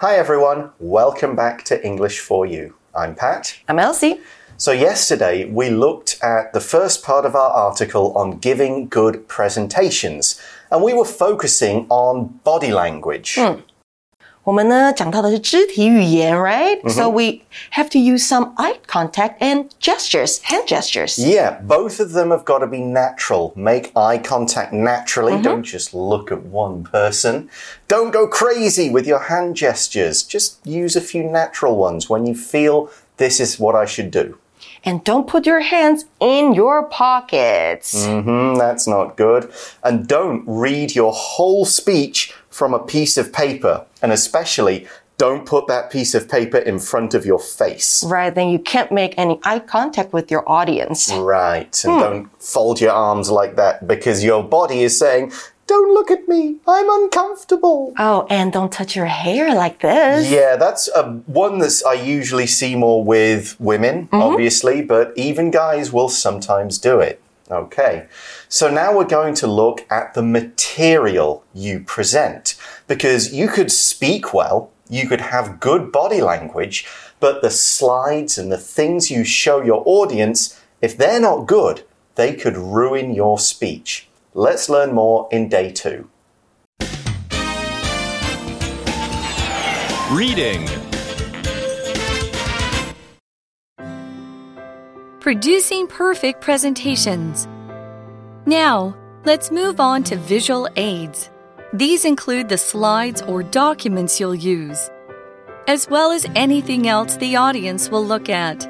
Hi everyone, welcome back to English for You. I'm Pat. I'm Elsie. So, yesterday we looked at the first part of our article on giving good presentations, and we were focusing on body language. Hmm. 我们呢讲到的是肢体语言，right? So we have to use some eye contact and gestures, hand gestures. Yeah, both of them have got to be natural. Make eye contact naturally. Don't just look at one person. Don't go crazy with your hand gestures. Just use a few natural ones when you feel this is what I should do. And don't put your hands in your pockets. Hmm, that's not good. And don't read your whole speech from a piece of paper. And especially, don't put that piece of paper in front of your face. Right, then you can't make any eye contact with your audience. Right. And hmm. don't fold your arms like that because your body is saying, don't look at me. I'm uncomfortable. Oh, and don't touch your hair like this. Yeah, that's a, one that I usually see more with women, mm-hmm. obviously, but even guys will sometimes do it. Okay, so now we're going to look at the material you present because you could speak well, you could have good body language, but the slides and the things you show your audience, if they're not good, they could ruin your speech. Let's learn more in day two. Reading. Producing perfect presentations. Now, let's move on to visual aids. These include the slides or documents you'll use, as well as anything else the audience will look at.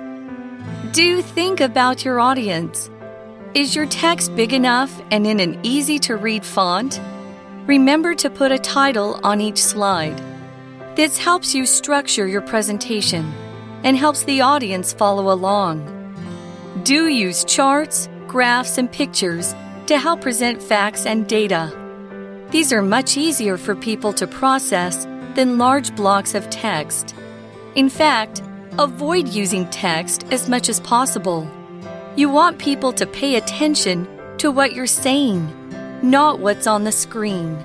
Do think about your audience. Is your text big enough and in an easy to read font? Remember to put a title on each slide. This helps you structure your presentation and helps the audience follow along. Do use charts, graphs, and pictures to help present facts and data. These are much easier for people to process than large blocks of text. In fact, avoid using text as much as possible. You want people to pay attention to what you're saying, not what's on the screen.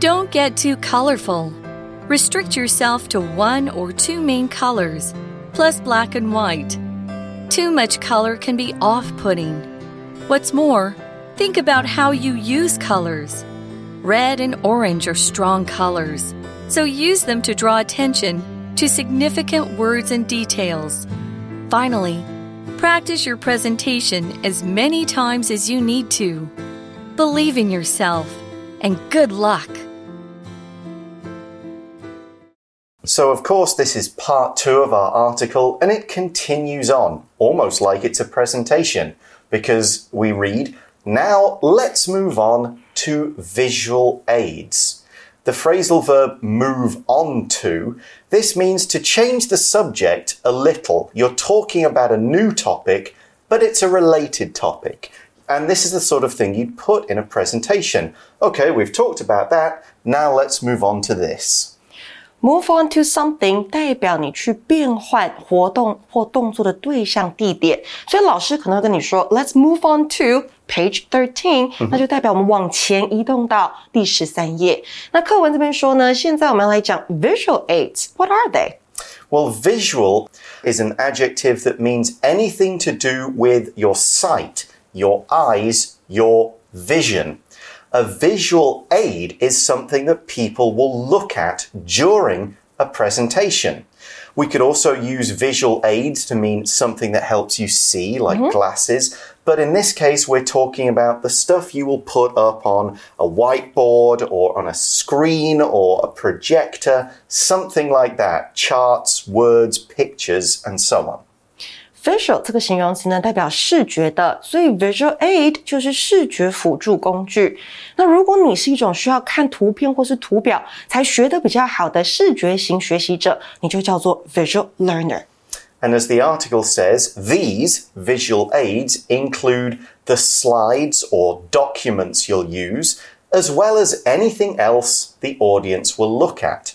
Don't get too colorful. Restrict yourself to one or two main colors, plus black and white. Too much color can be off putting. What's more, think about how you use colors. Red and orange are strong colors, so use them to draw attention to significant words and details. Finally, practice your presentation as many times as you need to. Believe in yourself, and good luck! So, of course, this is part two of our article, and it continues on, almost like it's a presentation, because we read, Now let's move on to visual aids. The phrasal verb move on to, this means to change the subject a little. You're talking about a new topic, but it's a related topic. And this is the sort of thing you'd put in a presentation. Okay, we've talked about that. Now let's move on to this. Move on to something 代表你去变换活动或动作的对象地点，所以老师可能会跟你说，Let's move on to page thirteen，、那就代表我们往前移动到第十三页。那课文这边说呢，现在我们要来讲 visual aids，What are they？ Well, visual is an adjective that means anything to do with your sight, your eyes, your vision. A visual aid is something that people will look at during a presentation. We could also use visual aids to mean something that helps you see, like mm-hmm. glasses. But in this case, we're talking about the stuff you will put up on a whiteboard or on a screen or a projector, something like that. Charts, words, pictures, and so on. Visual 这个形容词呢，代表视觉的，所以 visual aid 就是视觉辅助工具。那如果你是一种需要看图片或是图表才学得比较好的视觉型学习者，你就叫做 visual learner。 And as the article says, these visual aids include the slides or documents you'll use, as well as anything else the audience will look at.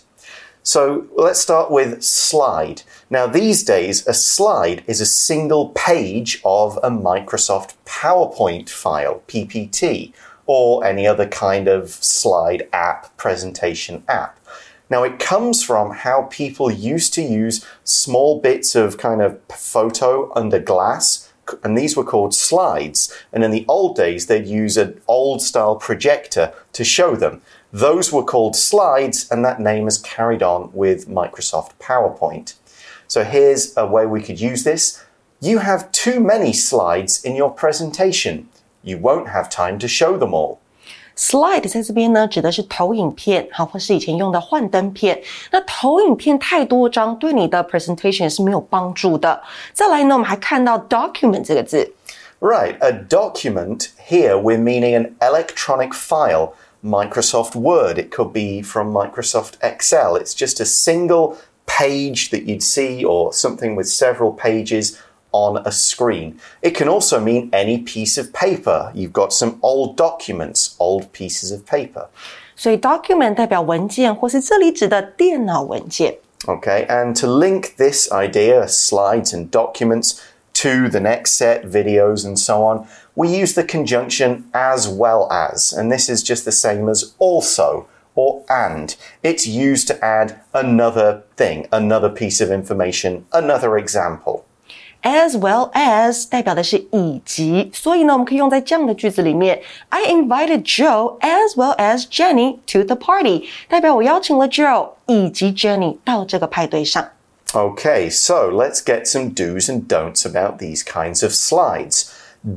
So let's start with slide. Now, these days, a slide is a single page of a Microsoft PowerPoint file, PPT, or any other kind of slide app, presentation app. Now, it comes from how people used to use small bits of kind of photo under glass, and these were called slides. And in the old days, they'd use an old style projector to show them. Those were called slides, and that name has carried on with Microsoft PowerPoint. So here's a way we could use this. You have too many slides in your presentation. You won't have time to show them all. Slide 在这边呢，指的是投影片，好，或是以前用的幻灯片。那投影片太多张，对你的 presentation 是没有帮助的。再来呢，我们还看到 document 这个字。 Right, a document here we're meaning an electronic file. Microsoft Word, it could be from Microsoft Excel. It's just a single page that you'd see or something with several pages on a screen. It can also mean any piece of paper. You've got some old documents, old pieces of paper. 所以 document 代表文件，或是这里指的电脑文件。 Okay, and to link this idea, slides and documents, to the next set, videos and so on, we use the conjunction as well as, and this is just the same as also or and. It's used to add another thing, another piece of information, another example. as well as 代表的是以及，所以呢，我们可以用在这样的句子里面：I invited Joe as well as Jenny to the party，代表我邀请了 Joe 以及 Jenny 到这个派对上。 Okay, so let's get some do's and don'ts about these kinds of slides.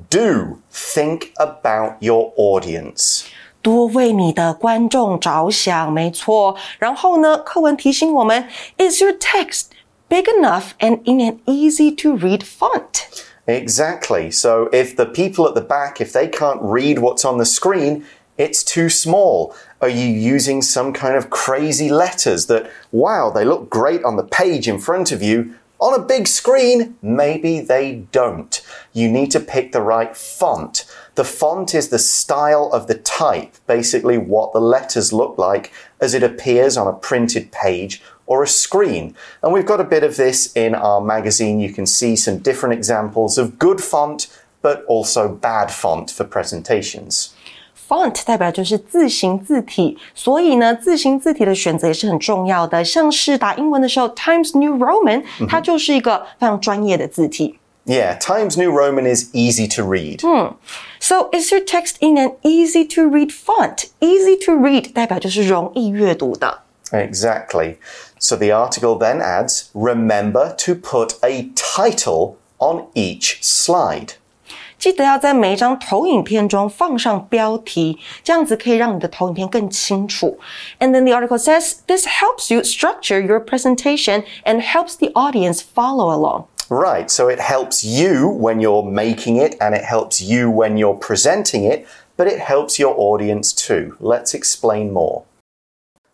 Do think about your audience. 多为你的观众着想，没错。然后呢，课文提醒我们：Is your text big enough and in an easy to read font？ Exactly. So if the people at the back, if they can't read what's on the screen, it's too small. Are you using some kind of crazy letters that, wow, they look great on the page in front of you? On a big screen, maybe they don't. You need to pick the right font. The font is the style of the type, basically what the letters look like as it appears on a printed page or a screen. And we've got a bit of this in our magazine. You can see some different examples of good font, but also bad font for presentations. Font 代表就是字形字体，所以呢，字形字体的选择也是很重要的。像是打英文的时候，Times New Roman，它就是一个非常专业的字体。 Yeah, Times New Roman is easy to read. So is your text in an easy to read font? Easy to read 代表就是容易阅读的。 Exactly. So the article then adds remember to put a title on each slide. 记得要在每一张投影片中放上标题，这样子可以让你的投影片更清楚。And then the article says this helps you structure your presentation and helps the audience follow along. Right, so it helps you when you're making it and it helps you when you're presenting it, but it helps your audience too. Let's explain more.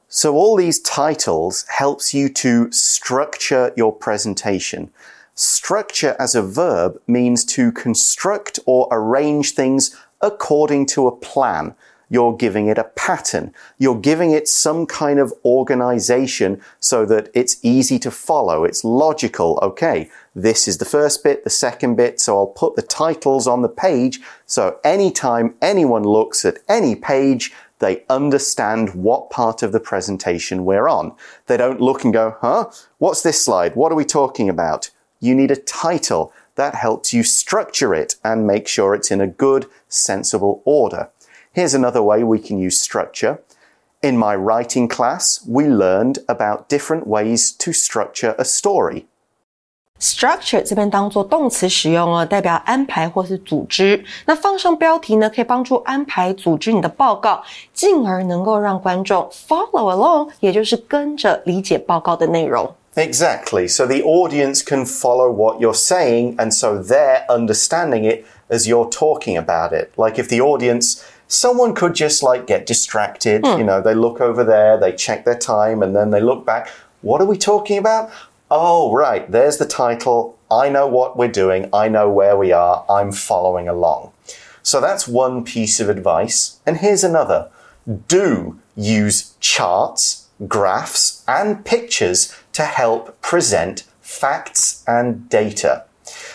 So all these titles helps you to structure your presentation. Structure as a verb means to construct or arrange things according to a plan. You're giving it a pattern. You're giving it some kind of organization so that it's easy to follow. It's logical. Okay, this is the first bit, the second bit, so I'll put the titles on the page so anytime anyone looks at any page, they understand what part of the presentation we're on. They don't look and go, huh? What's this slide? What are we talking about? You need a title that helps you structure it and make sure it's in a good, sensible order. Here's another way we can use structure. In my writing class, we learned about different ways to structure a story. Structure 这边当做动词使用哦，代表安排或是组织。那放上标题呢，可以帮助安排组织你的报告，进而能够让观众 follow along，也就是跟着理解报告的内容。 Exactly. So the audience can follow what you're saying, and so they're understanding it as you're talking about it. Like if the audience, someone could just like get distracted, hmm. you know, they look over there, they check their time, and then they look back. What are we talking about? Oh, right, there's the title. I know what we're doing. I know where we are. I'm following along. So that's one piece of advice. And here's another. Do use charts, graphs, and pictures to help present facts and data.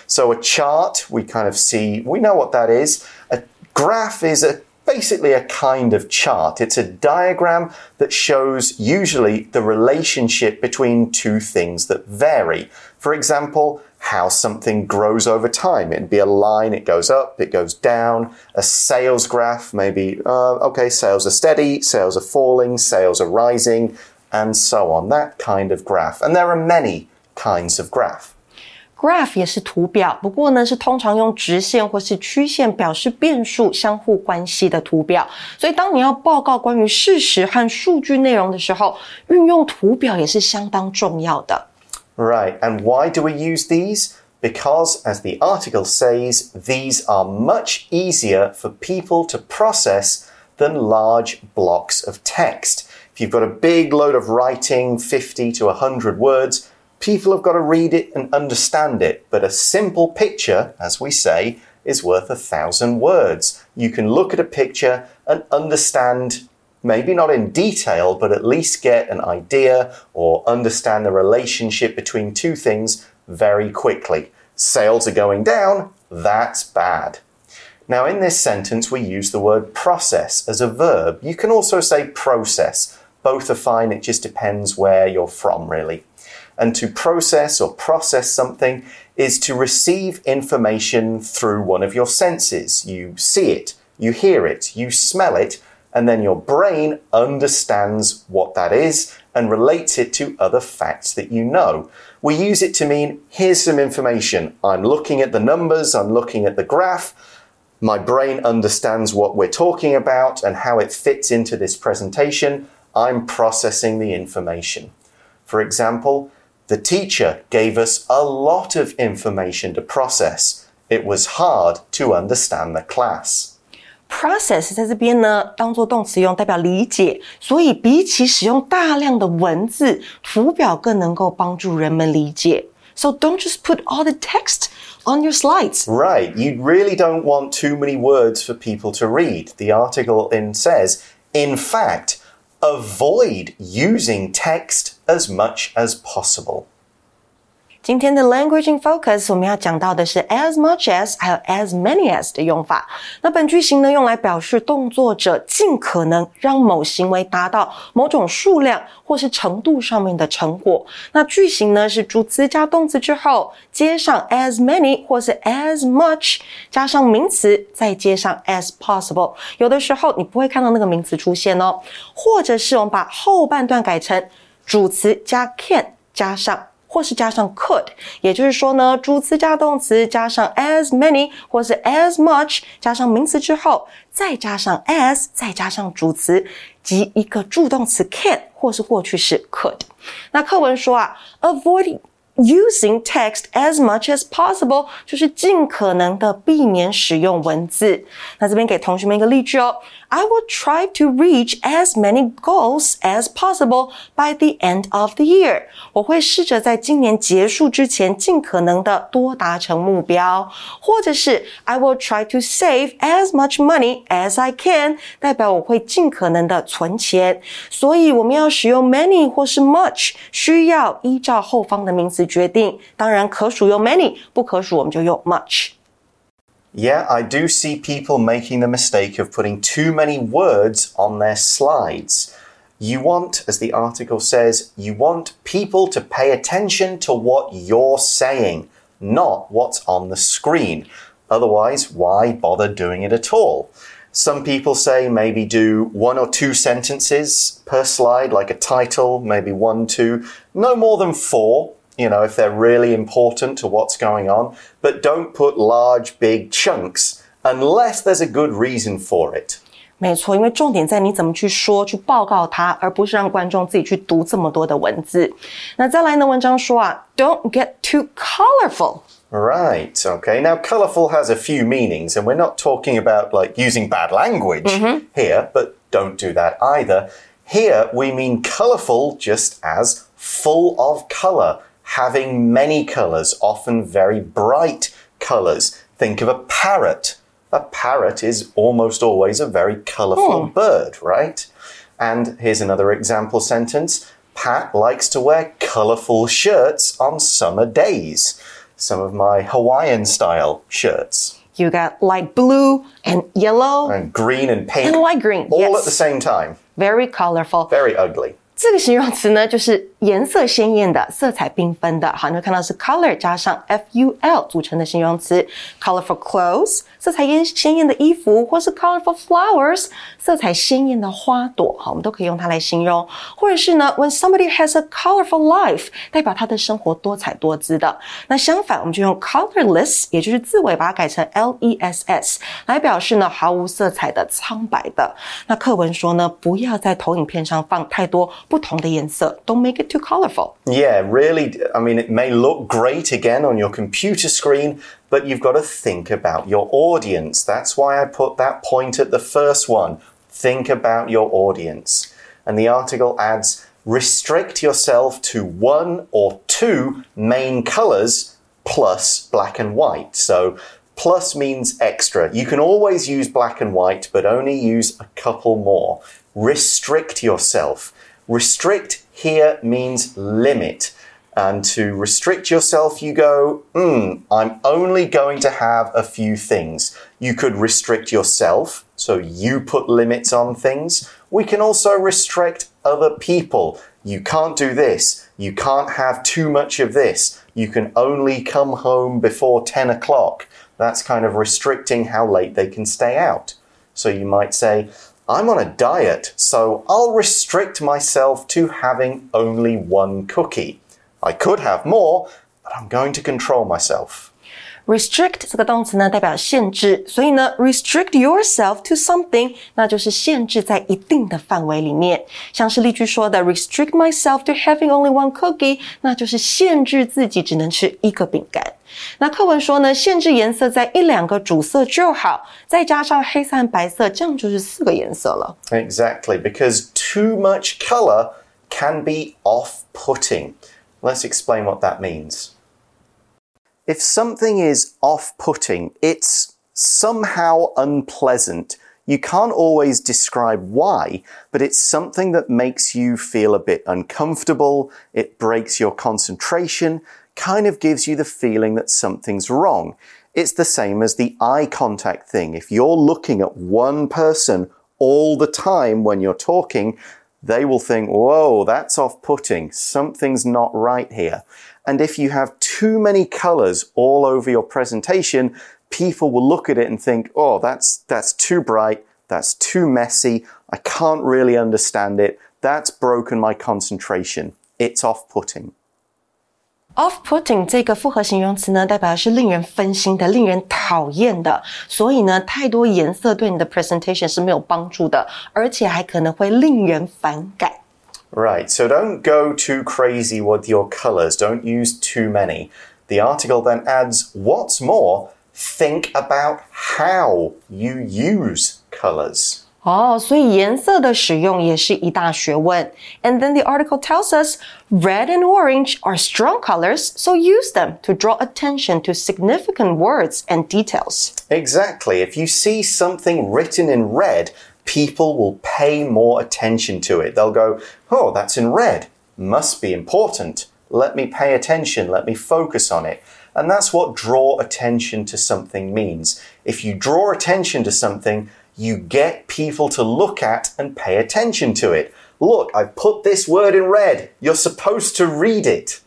So a chart, we kind of see, we know what that is. A graph is a basically a kind of chart. It's a diagram that shows usually the relationship between two things that vary. For example, how something grows over time. It'd be a line, it goes up, it goes down. A sales graph, maybe, uh, okay, sales are steady, sales are falling, sales are rising, and so on. That kind of graph. And there are many kinds of graph graph 也是图表，不过呢是通常用直线或是曲线表示变数相互关系的图表。所以当你要报告关于事实和数据内容的时候，运用图表也是相当重要的。Right, and why do we use these? Because, as the article says, these are much easier for people to process than large blocks of text. If you've got a big load of writing, 50 to 100 words, people have got to read it and understand it. But a simple picture, as we say, is worth a thousand words. You can look at a picture and understand, maybe not in detail, but at least get an idea or understand the relationship between two things very quickly. Sales are going down, that's bad. Now, in this sentence, we use the word process as a verb. You can also say process. Both are fine, it just depends where you're from, really. And to process or process something is to receive information through one of your senses. You see it, you hear it, you smell it, and then your brain understands what that is and relates it to other facts that you know. We use it to mean here's some information. I'm looking at the numbers, I'm looking at the graph. My brain understands what we're talking about and how it fits into this presentation. I'm processing the information. For example, the teacher gave us a lot of information to process. It was hard to understand the class. Process 在这边呢，当做动词用，代表理解。所以比起使用大量的文字，图表更能够帮助人们理解。So don't just put all the text on your slides. Right, you really don't want too many words for people to read. The article in says, in fact, avoid using text as much as possible. 今天的 language in focus 我们要讲到的是 as much as 还有 as many as 的用法。那本句型呢，用来表示动作者尽可能让某行为达到某种数量或是程度上面的成果。那句型呢是主词加动词之后，接上 as many 或是 as much，加上名词，再接上 as possible。有的时候你不会看到那个名词出现哦，或者是我们把后半段改成主词加 can 加上。或是加上 could，也就是说呢，主词加动词加上 as many 或是 as much 加上名词之后，再加上 as，再加上主词及一个助动词 can 或是过去式 could。那课文说啊，avoid using text as much as possible 就是尽可能的避免使用文字。那这边给同学们一个例句哦。I will try to reach as many goals as possible by the end of the year。我会试着在今年结束之前尽可能的多达成目标，或者是 I will try to save as much money as I can，代表我会尽可能的存钱。所以我们要使用 many 或是 much，需要依照后方的名词 决定。当然可数用 many，不可数我们就用 much。Yeah, I do see people making the mistake of putting too many words on their slides. You want, as the article says, you want people to pay attention to what you're saying, not what's on the screen. Otherwise, why bother doing it at all? Some people say maybe do one or two sentences per slide, like a title, maybe one, two, no more than four you know, if they're really important to what's going on, but don't put large, big chunks unless there's a good reason for it. 没错，因为重点在你怎么去说、去报告它，而不是让观众自己去读这么多的文字。那再来呢？文章说啊，Don't get too colorful. Right. Okay. Now, colorful has a few meanings, and we're not talking about like using bad language mm -hmm. here, but don't do that either. Here, we mean colorful just as full of color having many colors, often very bright colors. Think of a parrot. A parrot is almost always a very colorful hmm. bird, right? And here's another example sentence. Pat likes to wear colorful shirts on summer days. Some of my Hawaiian style shirts. You got light blue and yellow And green and pink. and light green. all yes. at the same time. Very colorful. Very ugly. 这个形容词呢，就是颜色鲜艳的、色彩缤纷的。好，你会看到是 color 加上 f u l 组成的形容词，colorful clothes 色彩艳鲜艳的衣服，或是 colorful flowers 色彩鲜艳的花朵。好，我们都可以用它来形容。或者是呢，when somebody has a colorful life，代表他的生活多彩多姿的。那相反，我们就用 colorless，也就是字尾把它改成 l e s s 来表示呢毫无色彩的、苍白的。那课文说呢，不要在投影片上放太多。不同的颜色，Don't make it too colorful. Yeah, really. I mean, it may look great again on your computer screen, but you've got to think about your audience. That's why I put that point at the first one. Think about your audience. And the article adds restrict yourself to one or two main colors plus black and white. So, plus means extra. You can always use black and white, but only use a couple more. Restrict yourself. Restrict here means limit. And to restrict yourself, you go, hmm, I'm only going to have a few things. You could restrict yourself, so you put limits on things. We can also restrict other people. You can't do this. You can't have too much of this. You can only come home before 10 o'clock. That's kind of restricting how late they can stay out. So you might say, I'm on a diet, so I'll restrict myself to having only one cookie. I could have more, but I'm going to control myself. Restrict 这个动词呢，代表限制，所以呢，restrict yourself to something，那就是限制在一定的范围里面。像是例句说的，restrict myself to having only one cookie，那就是限制自己只能吃一个饼干。那课文说呢，限制颜色在一两个主色就好，再加上黑色和白色，这样就是四个颜色了。 Exactly, because too much color can be off putting. Let's explain what that means. If something is off putting, it's somehow unpleasant. You can't always describe why, but it's something that makes you feel a bit uncomfortable. It breaks your concentration, kind of gives you the feeling that something's wrong. It's the same as the eye contact thing. If you're looking at one person all the time when you're talking, they will think, whoa, that's off putting. Something's not right here. And if you have too many colors all over your presentation, people will look at it and think, oh, that's, that's too bright. That's too messy. I can't really understand it. That's broken my concentration. It's off putting. Off-putting 这个复合形容词呢，代表的是令人分心的、令人讨厌的。所以呢，太多颜色对你的 presentation 是没有帮助的，而且还可能会令人反感。 Right, so don't go too crazy with your colors. Don't use too many. The article then adds, what's more, think about how you use colors. 哦，所以颜色的使用也是一大学问。And then the article tells us red and orange are strong colors, so use them to draw attention to significant words and details. Exactly. If you see something written in red, people will pay more attention to it. They'll go, oh, that's in red. Must be important. Let me pay attention. Let me focus on it. And that's what draw attention to something means. If you draw attention to something, you get people to look at and pay attention to it. Look, I've put this word in red. You're supposed to read it.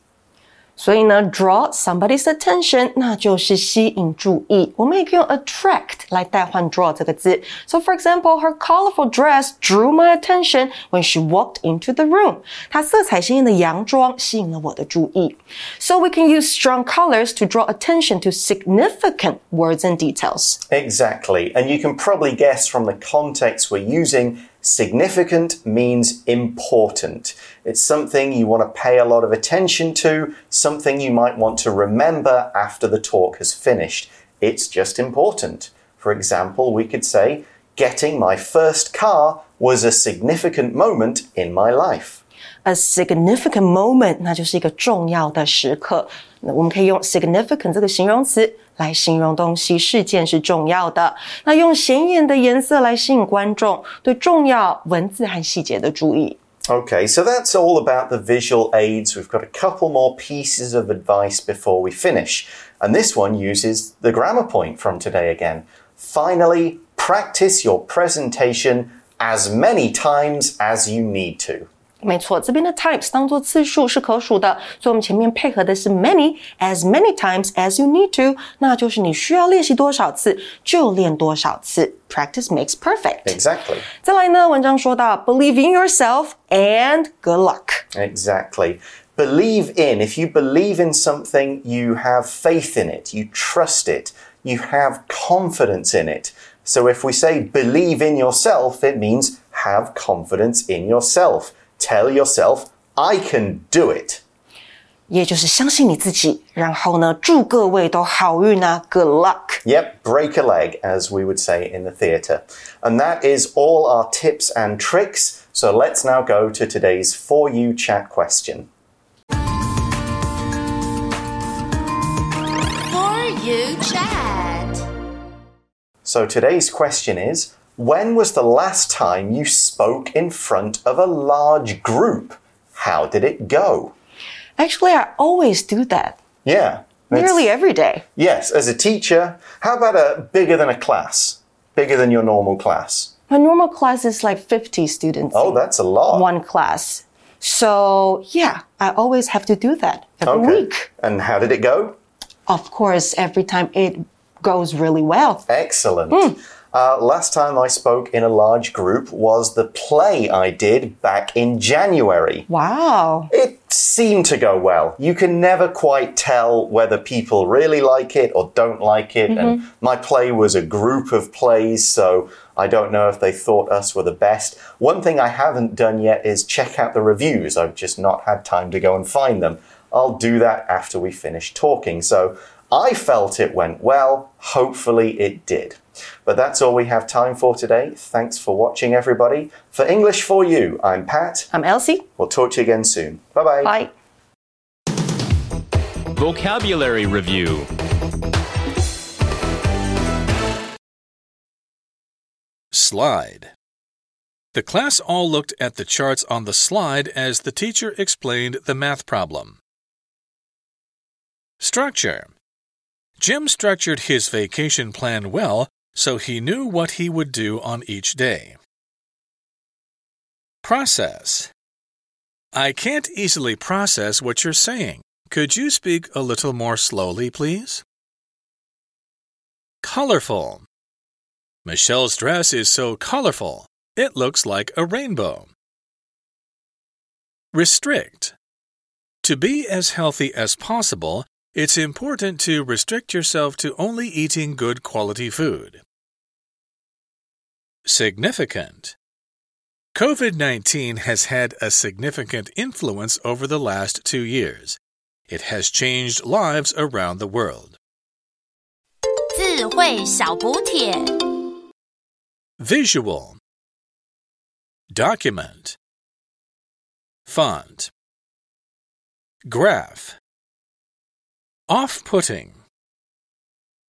所以呢，draw somebody's attention，那就是吸引注意。我们也可以用 attract 来代换 draw 这个字。So for example, her colorful dress drew my attention when she walked into the room. 她色彩鲜艳的洋装吸引了我的注意。So we can use strong colors to draw attention to significant words and details. Exactly. And you can probably guess from the context we're using, significant means important. It's something you want to pay a lot of attention to, something you might want to remember after the talk has finished. It's just important. For example, we could say, getting my first car was a significant moment in my life. A significant moment，那就是一个重要的时刻。那我们可以用 significant 这个形容词 来形容东西、事件是重要的。那用显眼的颜色来吸引观众对重要文字和细节的注意。 Okay, so that's all about the visual aids. We've got a couple more pieces of advice before we finish. And this one uses the grammar point from today again. Finally, practice your presentation as many times as you need to. 没错，这边的 times 当做次数是可数的，所以我们前面配合的是 many as many times as you need to，那就是你需要练习多少次就练多少次。Practice makes perfect. Exactly. 再来呢，文章说到 believe in yourself and good luck. Exactly. Believe in. If you believe in something, you have faith in it, you trust it, you have confidence in it. So if we say believe in yourself, it means have confidence in yourself. Tell yourself, I can do it. 也就是相信你自己，然后呢，祝各位都好运啊，Good luck。 Yep, break a leg, as we would say in the theatre. And that is all our tips and tricks. So let's now go to today's For You chat question. For you chat. So today's question is when was the last time you spoke in front of a large group? How did it go? Actually, I always do that. Yeah. Nearly every day. Yes, as a teacher, how about a bigger than a class? Bigger than your normal class? My normal class is like 50 students. Oh, that's a lot. one class. So, yeah, I always have to do that every Okay. week. And how did it go? Of course, every time it goes really well. Excellent. Hmm. Uh, last time I spoke in a large group was the play I did back in January. Wow. It seemed to go well. You can never quite tell whether people really like it or don't like it. And my play was a group of plays, so I don't know if they thought us were the best. One thing I haven't done yet is check out the reviews. I've just not had time to go and find them. I'll do that after we finish talking. So I felt it went well. Hopefully it did. But that's all we have time for today. Thanks for watching, everybody. For English for You, I'm Pat. I'm Elsie. We'll talk to you again soon. Bye bye. Bye. Vocabulary Review Slide. The class all looked at the charts on the slide as the teacher explained the math problem. Structure. Jim structured his vacation plan well so he knew what he would do on each day. Process. I can't easily process what you're saying. Could you speak a little more slowly, please? Colorful. Michelle's dress is so colorful. It looks like a rainbow. Restrict. To be as healthy as possible, it's important to restrict yourself to only eating good quality food. Significant COVID 19 has had a significant influence over the last two years. It has changed lives around the world. Visual Document Font Graph off putting.